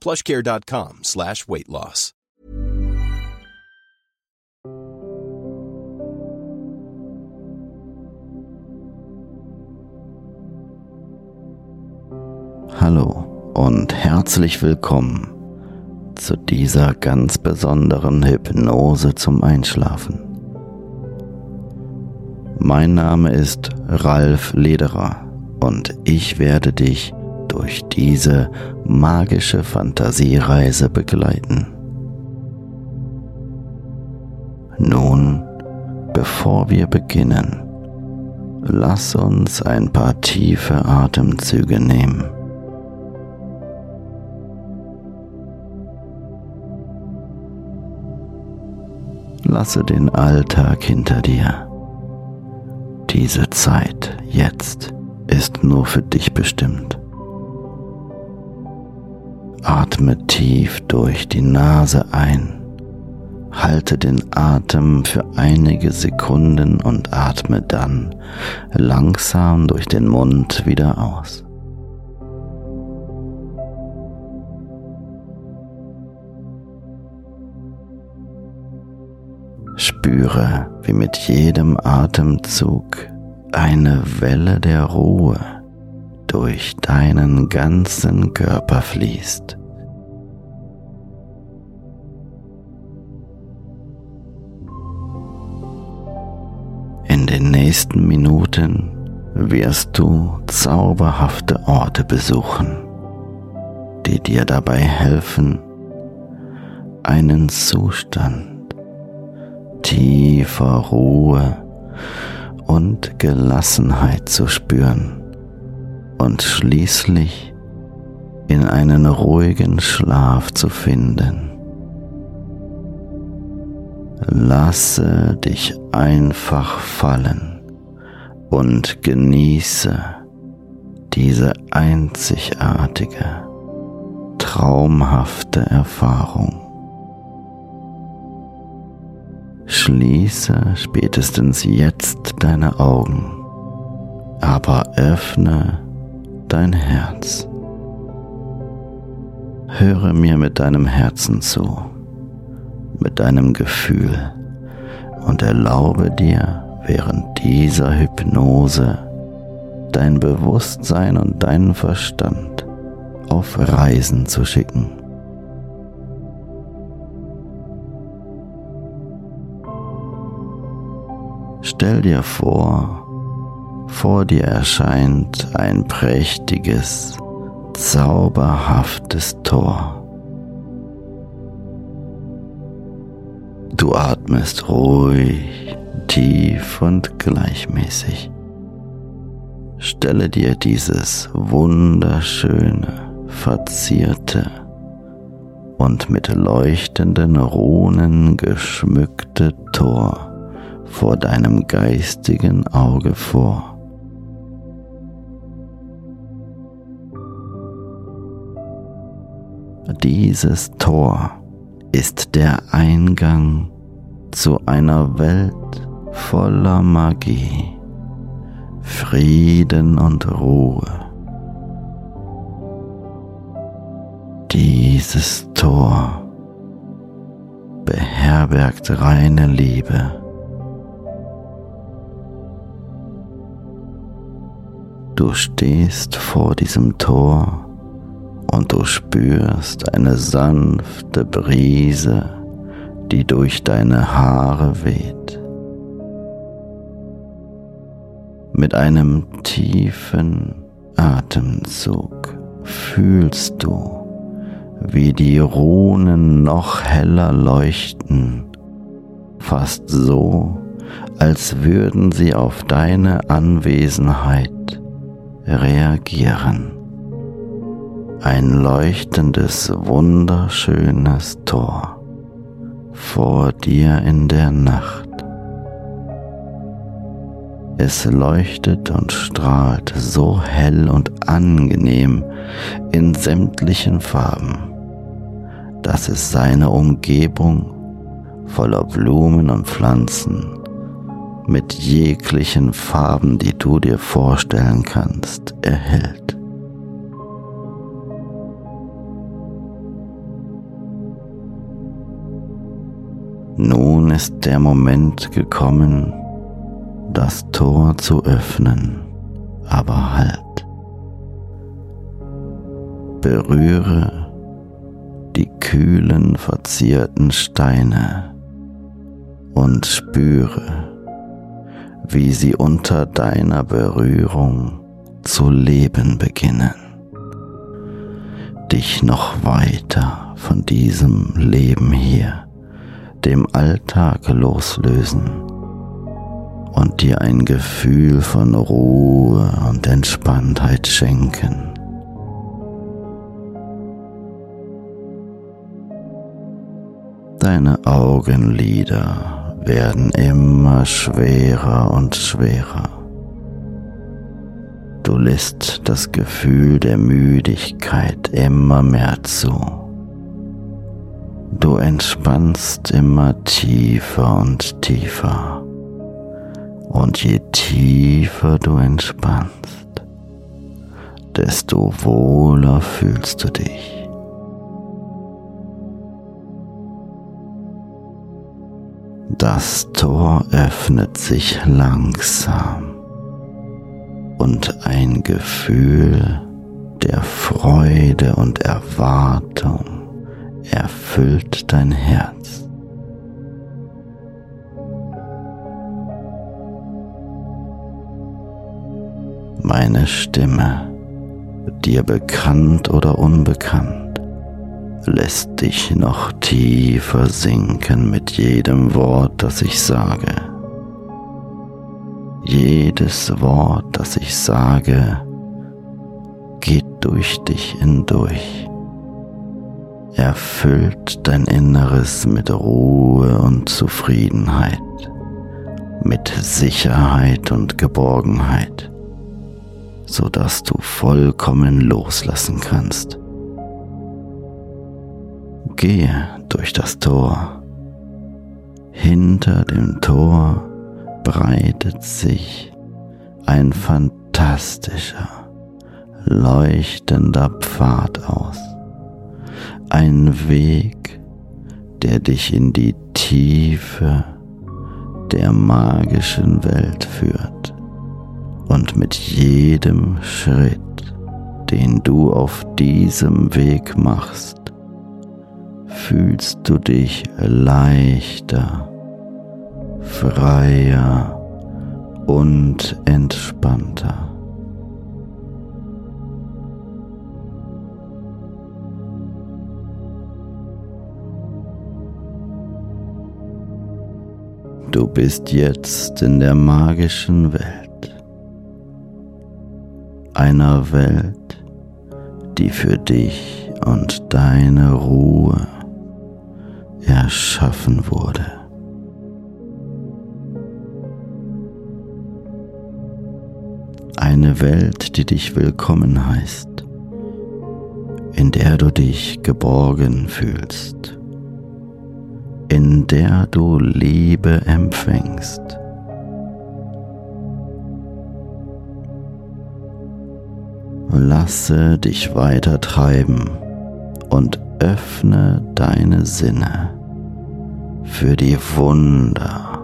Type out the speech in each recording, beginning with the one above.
plushcare.com slash weight loss. Hallo und herzlich willkommen zu dieser ganz besonderen Hypnose zum Einschlafen. Mein Name ist Ralf Lederer und ich werde dich durch diese magische Fantasiereise begleiten. Nun, bevor wir beginnen, lass uns ein paar tiefe Atemzüge nehmen. Lasse den Alltag hinter dir. Diese Zeit jetzt ist nur für dich bestimmt. Atme tief durch die Nase ein. Halte den Atem für einige Sekunden und atme dann langsam durch den Mund wieder aus. Spüre, wie mit jedem Atemzug eine Welle der Ruhe durch deinen ganzen Körper fließt. In den nächsten Minuten wirst du zauberhafte Orte besuchen, die dir dabei helfen, einen Zustand tiefer Ruhe und Gelassenheit zu spüren und schließlich in einen ruhigen Schlaf zu finden. Lasse dich einfach fallen und genieße diese einzigartige, traumhafte Erfahrung. Schließe spätestens jetzt deine Augen, aber öffne dein Herz. Höre mir mit deinem Herzen zu, mit deinem Gefühl und erlaube dir während dieser Hypnose dein Bewusstsein und deinen Verstand auf Reisen zu schicken. Stell dir vor, vor dir erscheint ein prächtiges, zauberhaftes Tor. Du atmest ruhig, tief und gleichmäßig. Stelle dir dieses wunderschöne, verzierte und mit leuchtenden Runen geschmückte Tor vor deinem geistigen Auge vor. Dieses Tor ist der Eingang zu einer Welt voller Magie, Frieden und Ruhe. Dieses Tor beherbergt reine Liebe. Du stehst vor diesem Tor und du spürst eine sanfte Brise, die durch deine Haare weht. Mit einem tiefen Atemzug fühlst du, wie die Runen noch heller leuchten, fast so, als würden sie auf deine Anwesenheit reagieren ein leuchtendes, wunderschönes Tor vor dir in der Nacht. Es leuchtet und strahlt so hell und angenehm in sämtlichen Farben, dass es seine Umgebung voller Blumen und Pflanzen mit jeglichen Farben, die du dir vorstellen kannst, erhält. Nun ist der Moment gekommen, das Tor zu öffnen, aber halt. Berühre die kühlen, verzierten Steine und spüre, wie sie unter deiner Berührung zu leben beginnen, dich noch weiter von diesem Leben hier dem Alltag loslösen und dir ein Gefühl von Ruhe und Entspanntheit schenken. Deine Augenlider werden immer schwerer und schwerer. Du lässt das Gefühl der Müdigkeit immer mehr zu. Du entspannst immer tiefer und tiefer. Und je tiefer du entspannst, desto wohler fühlst du dich. Das Tor öffnet sich langsam und ein Gefühl der Freude und Erwartung erfüllt dein Herz. Meine Stimme, dir bekannt oder unbekannt, lässt dich noch tiefer sinken mit jedem Wort, das ich sage. Jedes Wort, das ich sage, geht durch dich hindurch erfüllt dein Inneres mit Ruhe und Zufriedenheit, mit Sicherheit und Geborgenheit, so dass du vollkommen loslassen kannst. Gehe durch das Tor. Hinter dem Tor breitet sich ein fantastischer, leuchtender Pfad aus ein Weg, der dich in die Tiefe der magischen Welt führt. Und mit jedem Schritt, den du auf diesem Weg machst, fühlst du dich leichter, freier und entspannter. Du bist jetzt in der magischen Welt. Einer Welt, die für dich und deine Ruhe erschaffen wurde. Eine Welt, die dich willkommen heißt, in der du dich geborgen fühlst in der du Liebe empfängst. Lasse dich weiter treiben und öffne deine Sinne für die Wunder,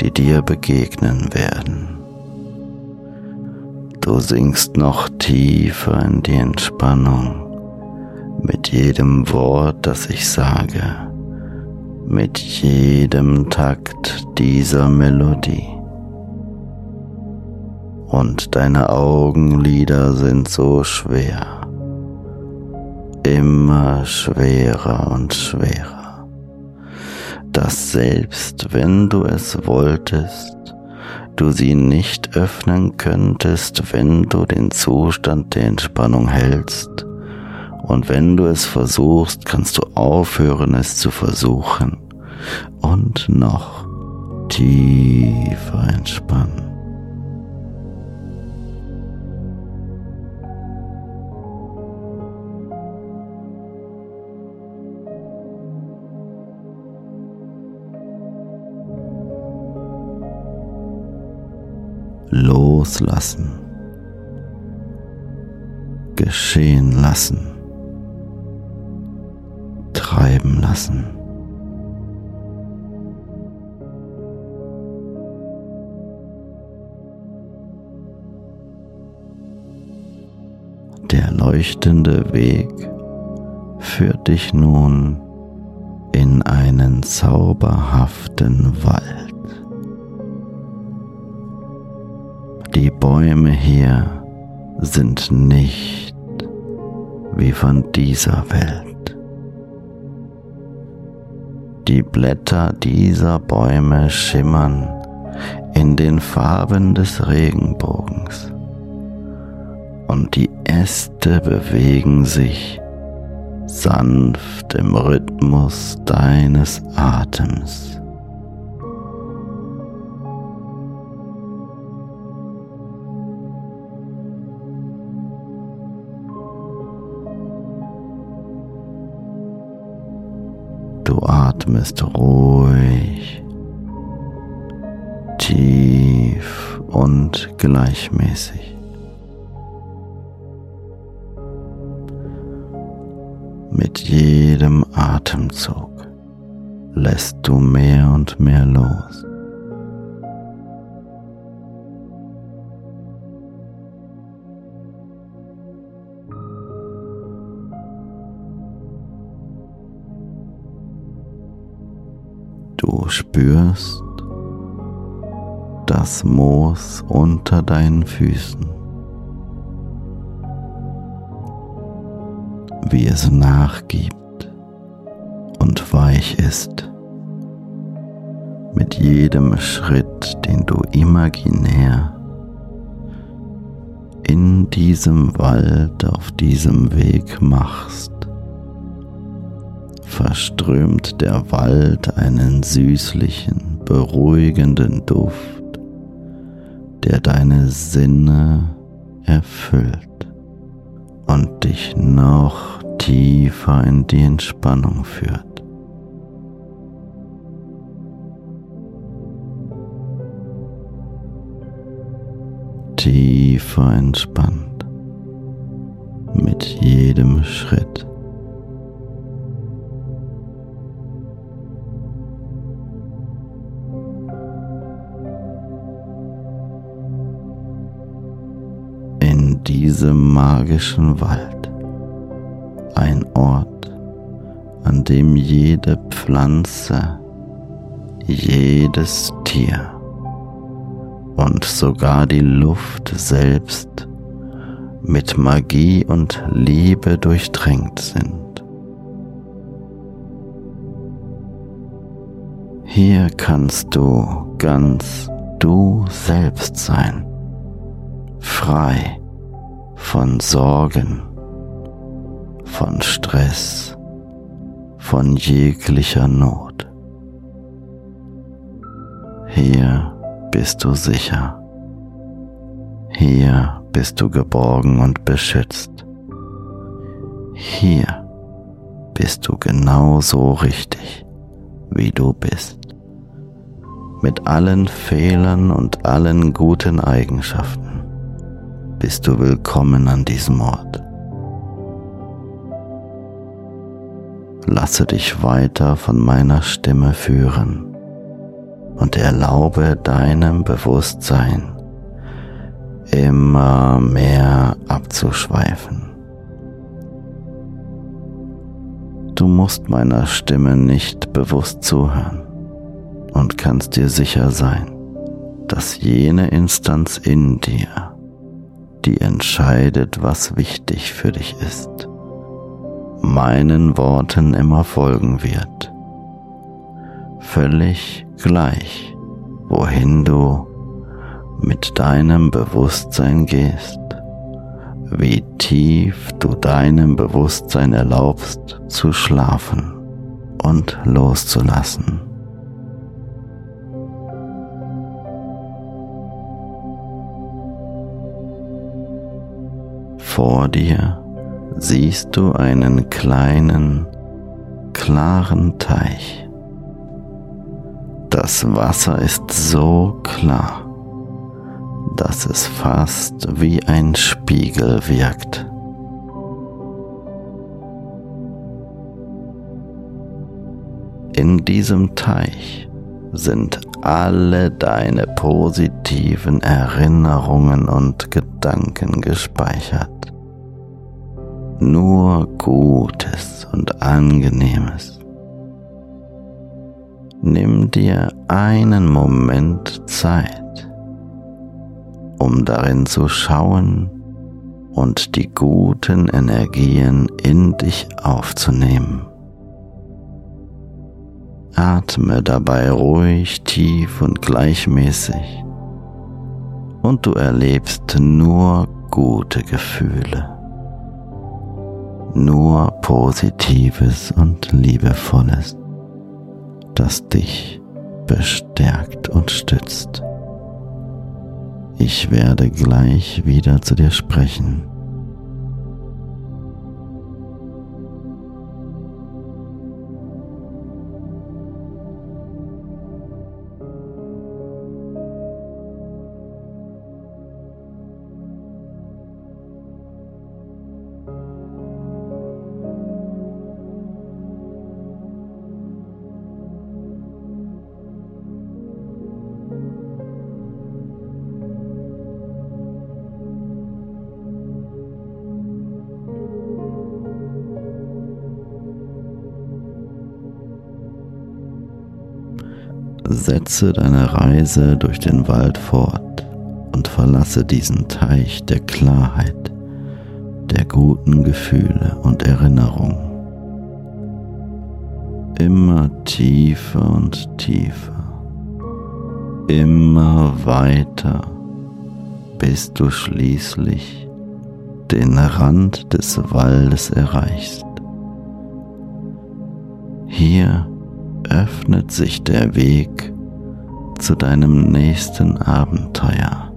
die dir begegnen werden. Du sinkst noch tiefer in die Entspannung mit jedem Wort, das ich sage mit jedem Takt dieser Melodie. Und deine Augenlider sind so schwer, immer schwerer und schwerer, dass selbst wenn du es wolltest, du sie nicht öffnen könntest, wenn du den Zustand der Entspannung hältst und wenn du es versuchst, kannst du aufhören, es zu versuchen und noch tiefer entspannen. Loslassen. Geschehen lassen treiben lassen. Der leuchtende Weg führt dich nun in einen zauberhaften Wald. Die Bäume hier sind nicht wie von dieser Welt. Die Blätter dieser Bäume schimmern in den Farben des Regenbogens und die Äste bewegen sich sanft im Rhythmus deines Atems. Atmest ruhig, tief und gleichmäßig. Mit jedem Atemzug lässt du mehr und mehr los. Spürst das Moos unter deinen Füßen, wie es nachgibt und weich ist. Mit jedem Schritt, den du imaginär in diesem Wald auf diesem Weg machst, verströmt der Wald einen süßlichen, beruhigenden Duft, der deine Sinne erfüllt und dich noch tiefer in die Entspannung führt. Tiefer entspannt mit jedem Schritt. Diesem magischen Wald, ein Ort, an dem jede Pflanze, jedes Tier sogar die Luft selbst mit Magie und Liebe durchtränkt sind. Hier kannst du ganz du selbst sein, frei von Sorgen, von Stress, von jeglicher Not. Hier bist du sicher. Hier bist du geborgen und beschützt. Hier bist du genauso richtig, wie du bist. Mit allen Fehlern und allen guten Eigenschaften bist du willkommen an diesem Ort. Lasse dich weiter von meiner Stimme führen und erlaube deinem Bewusstsein immer mehr abzuschweifen. Du musst meiner Stimme nicht bewusst zuhören und kannst dir sicher sein, dass jene Instanz in dir, die entscheidet, was wichtig für dich ist, meinen Worten immer folgen wird. Völlig gleich, wohin du mit deinem Bewusstsein gehst, wie tief du deinem Bewusstsein erlaubst zu schlafen und loszulassen. Vor dir siehst du einen kleinen, klaren Teich. Das Wasser ist so klar, dass es fast wie ein Spiegel wirkt. In diesem Teich sind alle deine positiven Erinnerungen und Gedanken gespeichert. Nur Gutes und Angenehmes. Nimm dir einen Moment Zeit um darin zu schauen und die guten Energien in dich aufzunehmen. Atme dabei ruhig, tief und gleichmäßig und du erlebst nur gute Gefühle, nur Positives und Liebevolles, das dich bestärkt und stützt. Ich werde gleich wieder zu dir sprechen. Setze deine Reise durch den Wald fort und verlasse diesen Teich der Klarheit, der guten Gefühle und Erinnerungen. Immer tiefer und tiefer, immer weiter, bis du schließlich den Rand des Waldes erreichst. Hier öffnet sich der Weg zu deinem nächsten Abenteuer.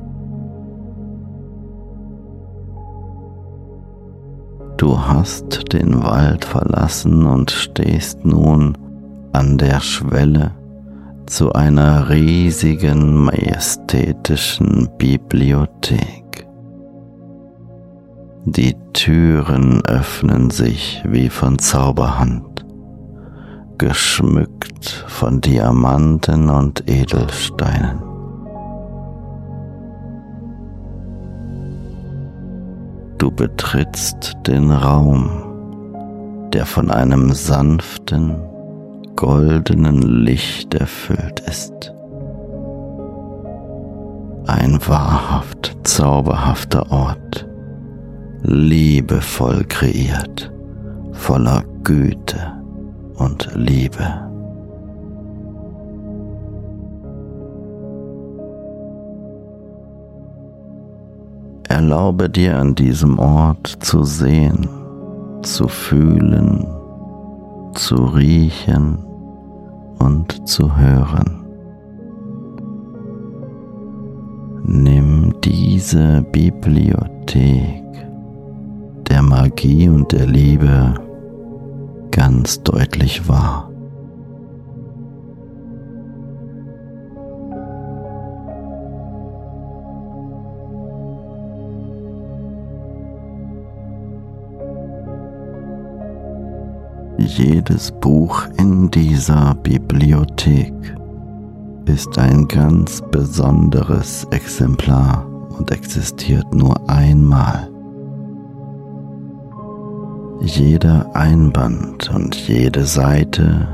Du hast den Wald verlassen und stehst nun an der Schwelle zu einer riesigen, majestätischen Bibliothek. Die Türen öffnen sich wie von Zauberhand geschmückt von Diamanten und Edelsteinen. Du betrittst den Raum, der von einem sanften, goldenen Licht erfüllt ist. ein wahrhaft zauberhafter Ort, liebevoll kreiert, voller Güte und Liebe. Erlaube dir an diesem Ort zu sehen, zu fühlen, zu riechen und zu hören. Nimm diese Bibliothek der Magie und der Liebe ganz deutlich wahr. Jedes Buch in dieser Bibliothek ist ein ganz besonderes Exemplar und existiert nur einmal. Jeder Einband und jede Seite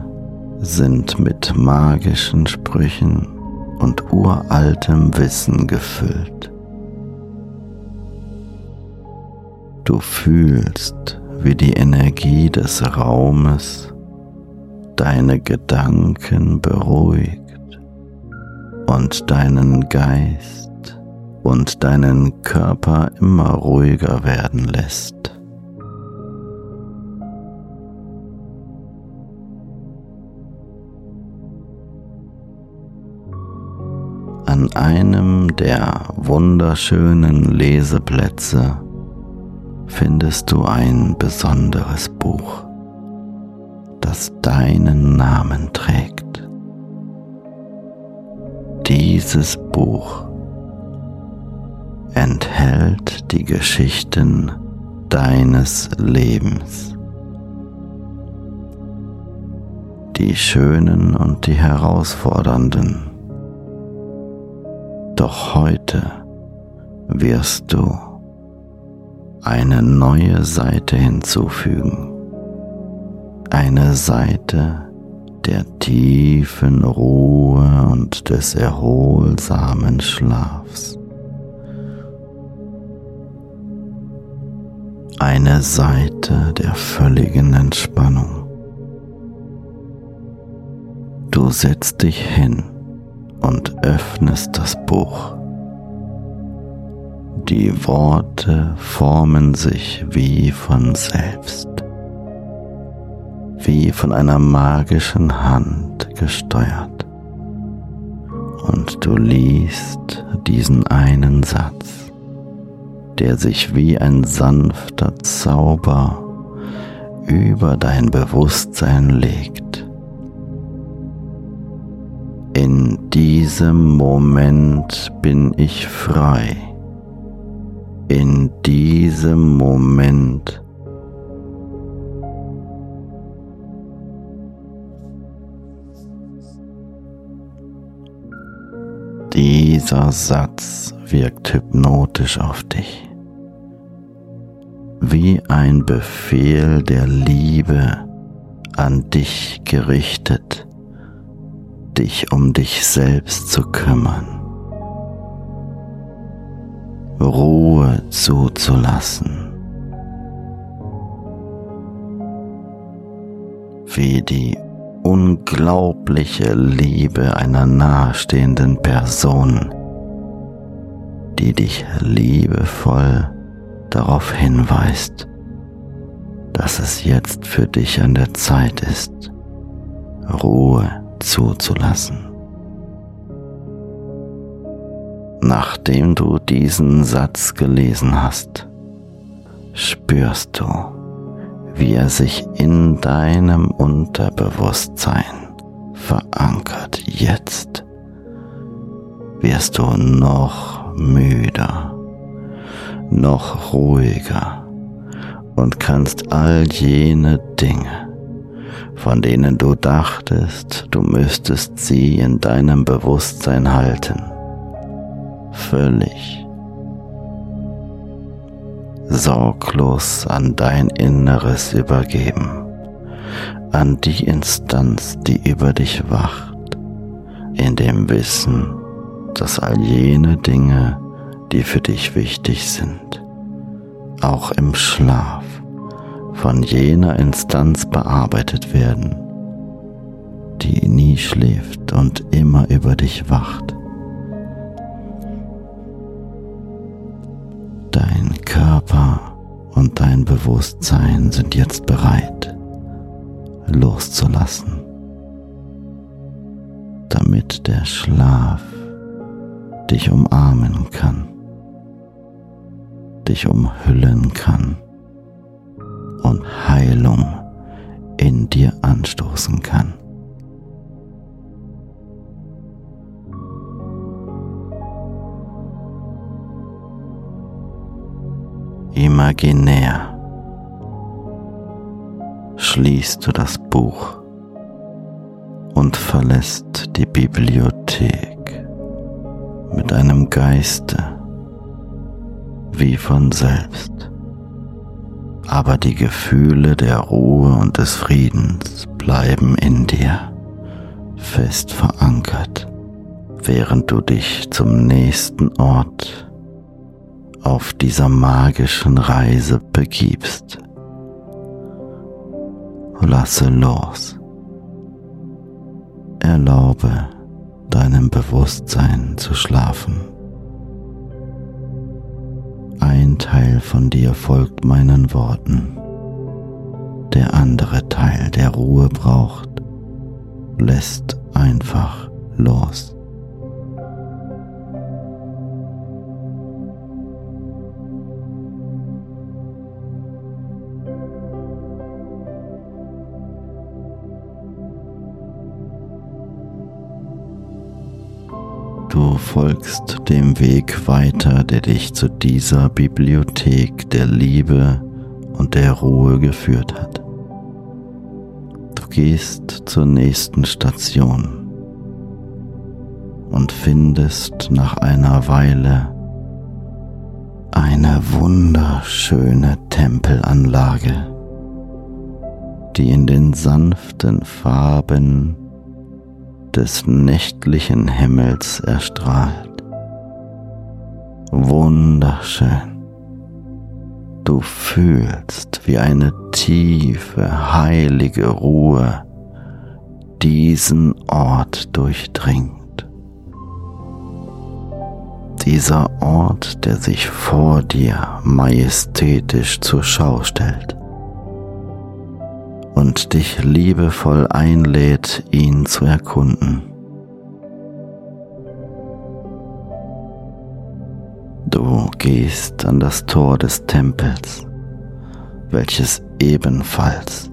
sind mit magischen Sprüchen und uraltem Wissen gefüllt. Du fühlst, wie die Energie des Raumes deine Gedanken beruhigt und deinen Geist und deinen Körper immer ruhiger werden lässt. An einem der wunderschönen Leseplätze findest du ein besonderes Buch, das deinen Namen trägt. Dieses Buch enthält die Geschichten deines Lebens, die schönen und die herausfordernden. Doch heute wirst du eine neue Seite hinzufügen, eine Seite, der tiefen Ruhe und des erholsamen Schlafs. Eine Seite der völligen Entspannung. Du setzt dich hin und öffnest das Buch. Die Worte formen sich wie von selbst wie von einer magischen Hand gesteuert. Und du liest diesen einen Satz, der sich wie ein sanfter Zauber über dein Bewusstsein legt. In diesem Moment bin ich frei. In diesem Moment. Dieser Satz wirkt hypnotisch auf dich, wie ein Befehl der Liebe an dich gerichtet, dich um dich selbst zu kümmern, Ruhe zuzulassen, wie die unglaubliche Liebe einer nahestehenden Person, die dich liebevoll darauf hinweist, dass es jetzt für dich an der Zeit ist, Ruhe zuzulassen. Nachdem du diesen Satz gelesen hast, spürst du, wie er sich in deinem Unterbewusstsein verankert. Jetzt wirst du noch müder, noch ruhiger und kannst all jene Dinge, von denen du dachtest, du müsstest sie in deinem Bewusstsein halten, völlig sorglos an dein Inneres übergeben, an die Instanz, die über dich wacht, in dem Wissen, dass all jene Dinge, die für dich wichtig sind, auch im Schlaf von jener Instanz bearbeitet werden, die nie schläft und immer über dich wacht. Dein Körper und dein Bewusstsein sind jetzt bereit, loszulassen, damit der Schlaf dich umarmen kann, dich umhüllen kann und Heilung in dir anstoßen kann. Imaginär schließt du das Buch und verlässt die Bibliothek mit einem Geiste wie von selbst. Aber die Gefühle der Ruhe und des Friedens bleiben in dir fest verankert, während du dich zum nächsten Ort auf dieser magischen Reise begibst. Lasse los. Erlaube deinem Bewusstsein zu schlafen. Ein Teil von dir folgt meinen Worten. Der andere Teil, der Ruhe braucht, lässt einfach los. Folgst dem Weg weiter, der dich zu dieser Bibliothek der Liebe und der Ruhe geführt hat. Du gehst zur nächsten Station und findest nach einer Weile eine wunderschöne Tempelanlage, die in den sanften Farben des nächtlichen Himmels erstrahlt. Wunderschön. Du fühlst, wie eine tiefe, heilige Ruhe diesen Ort durchdringt. Dieser Ort, der sich vor dir majestätisch zur Schau stellt und dich liebevoll einlädt, ihn zu erkunden. Du gehst an das Tor des Tempels, welches ebenfalls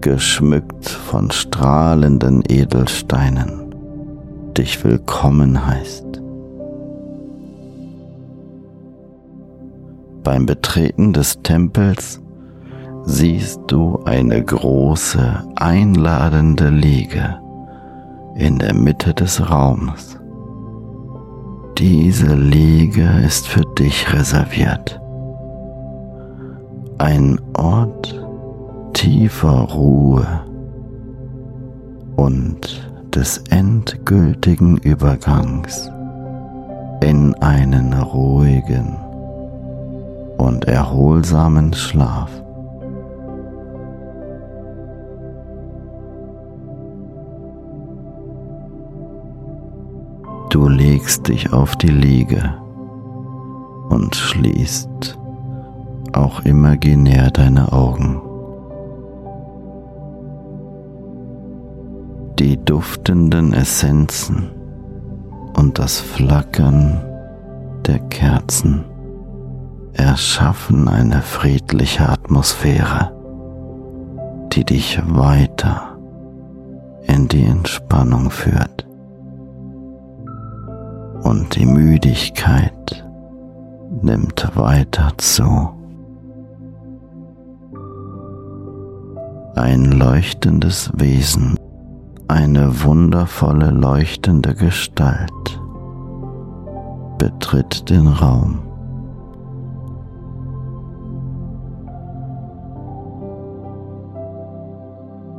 geschmückt von strahlenden Edelsteinen dich willkommen heißt. Beim Betreten des Tempels siehst du eine große, einladende Liege in der Mitte des Raums. Diese Liege ist für dich reserviert. Ein Ort tiefer Ruhe und des endgültigen Übergangs in einen ruhigen und erholsamen Schlaf. Du legst dich auf die Liege und schließt auch imaginär deine Augen. Die duftenden Essenzen und das Flackern der Kerzen erschaffen eine friedliche Atmosphäre, die dich weiter in die Entspannung führt und die Müdigkeit nimmt weiter zu. Ein leuchtendes Wesen, eine wundervolle leuchtende Gestalt betritt den Raum.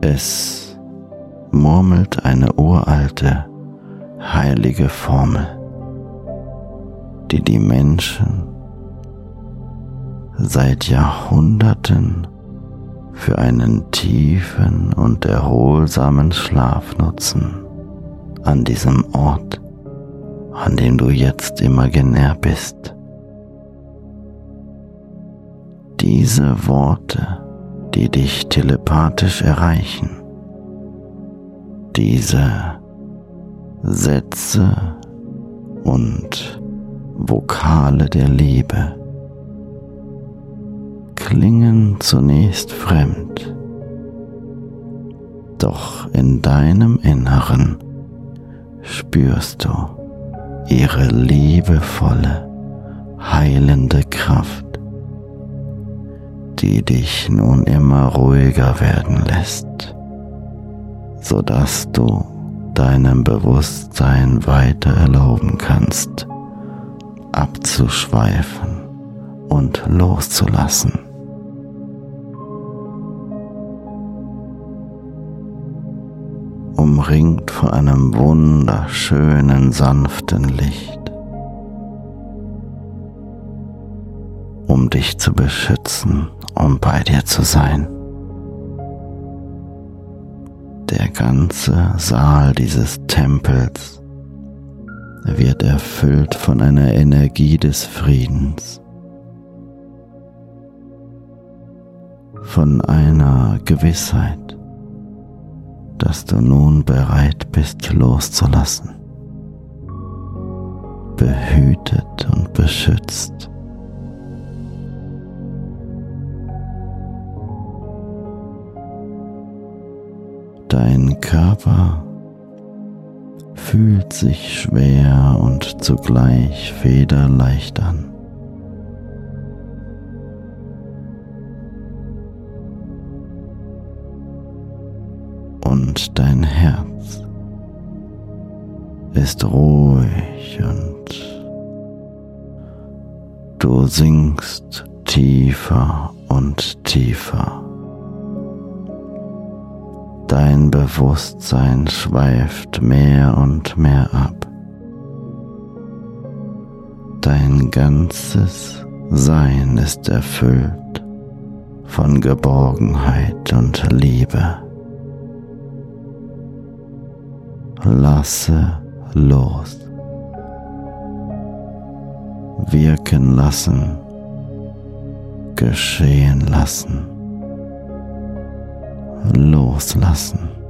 Es murmelt eine uralte, heilige Formel die die Menschen seit Jahrhunderten für einen tiefen und erholsamen Schlaf nutzen an diesem Ort, an dem du jetzt imaginär bist. Diese Worte, die dich telepathisch erreichen, diese Sätze und Vokale der Liebe klingen zunächst fremd, doch in deinem Inneren spürst du ihre liebevolle, heilende Kraft, die dich nun immer ruhiger werden lässt, sodass du deinem Bewusstsein weiter erlauben kannst, abzuschweifen und loszulassen. Umringt von einem wunderschönen, sanften Licht, um dich zu beschützen, um bei dir zu sein. Der ganze Saal dieses Tempels wird erfüllt von einer Energie des Friedens, von einer Gewissheit, dass du nun bereit bist loszulassen, behütet und beschützt. Dein Körper fühlt sich schwer und zugleich federleicht an. Und dein Herz ist ruhig und du sinkst tiefer und tiefer. Dein Bewusstsein schweift mehr und mehr ab. Dein ganzes Sein ist erfüllt von Geborgenheit und Liebe. Lasse los. Wirken lassen. Geschehen lassen loslassen.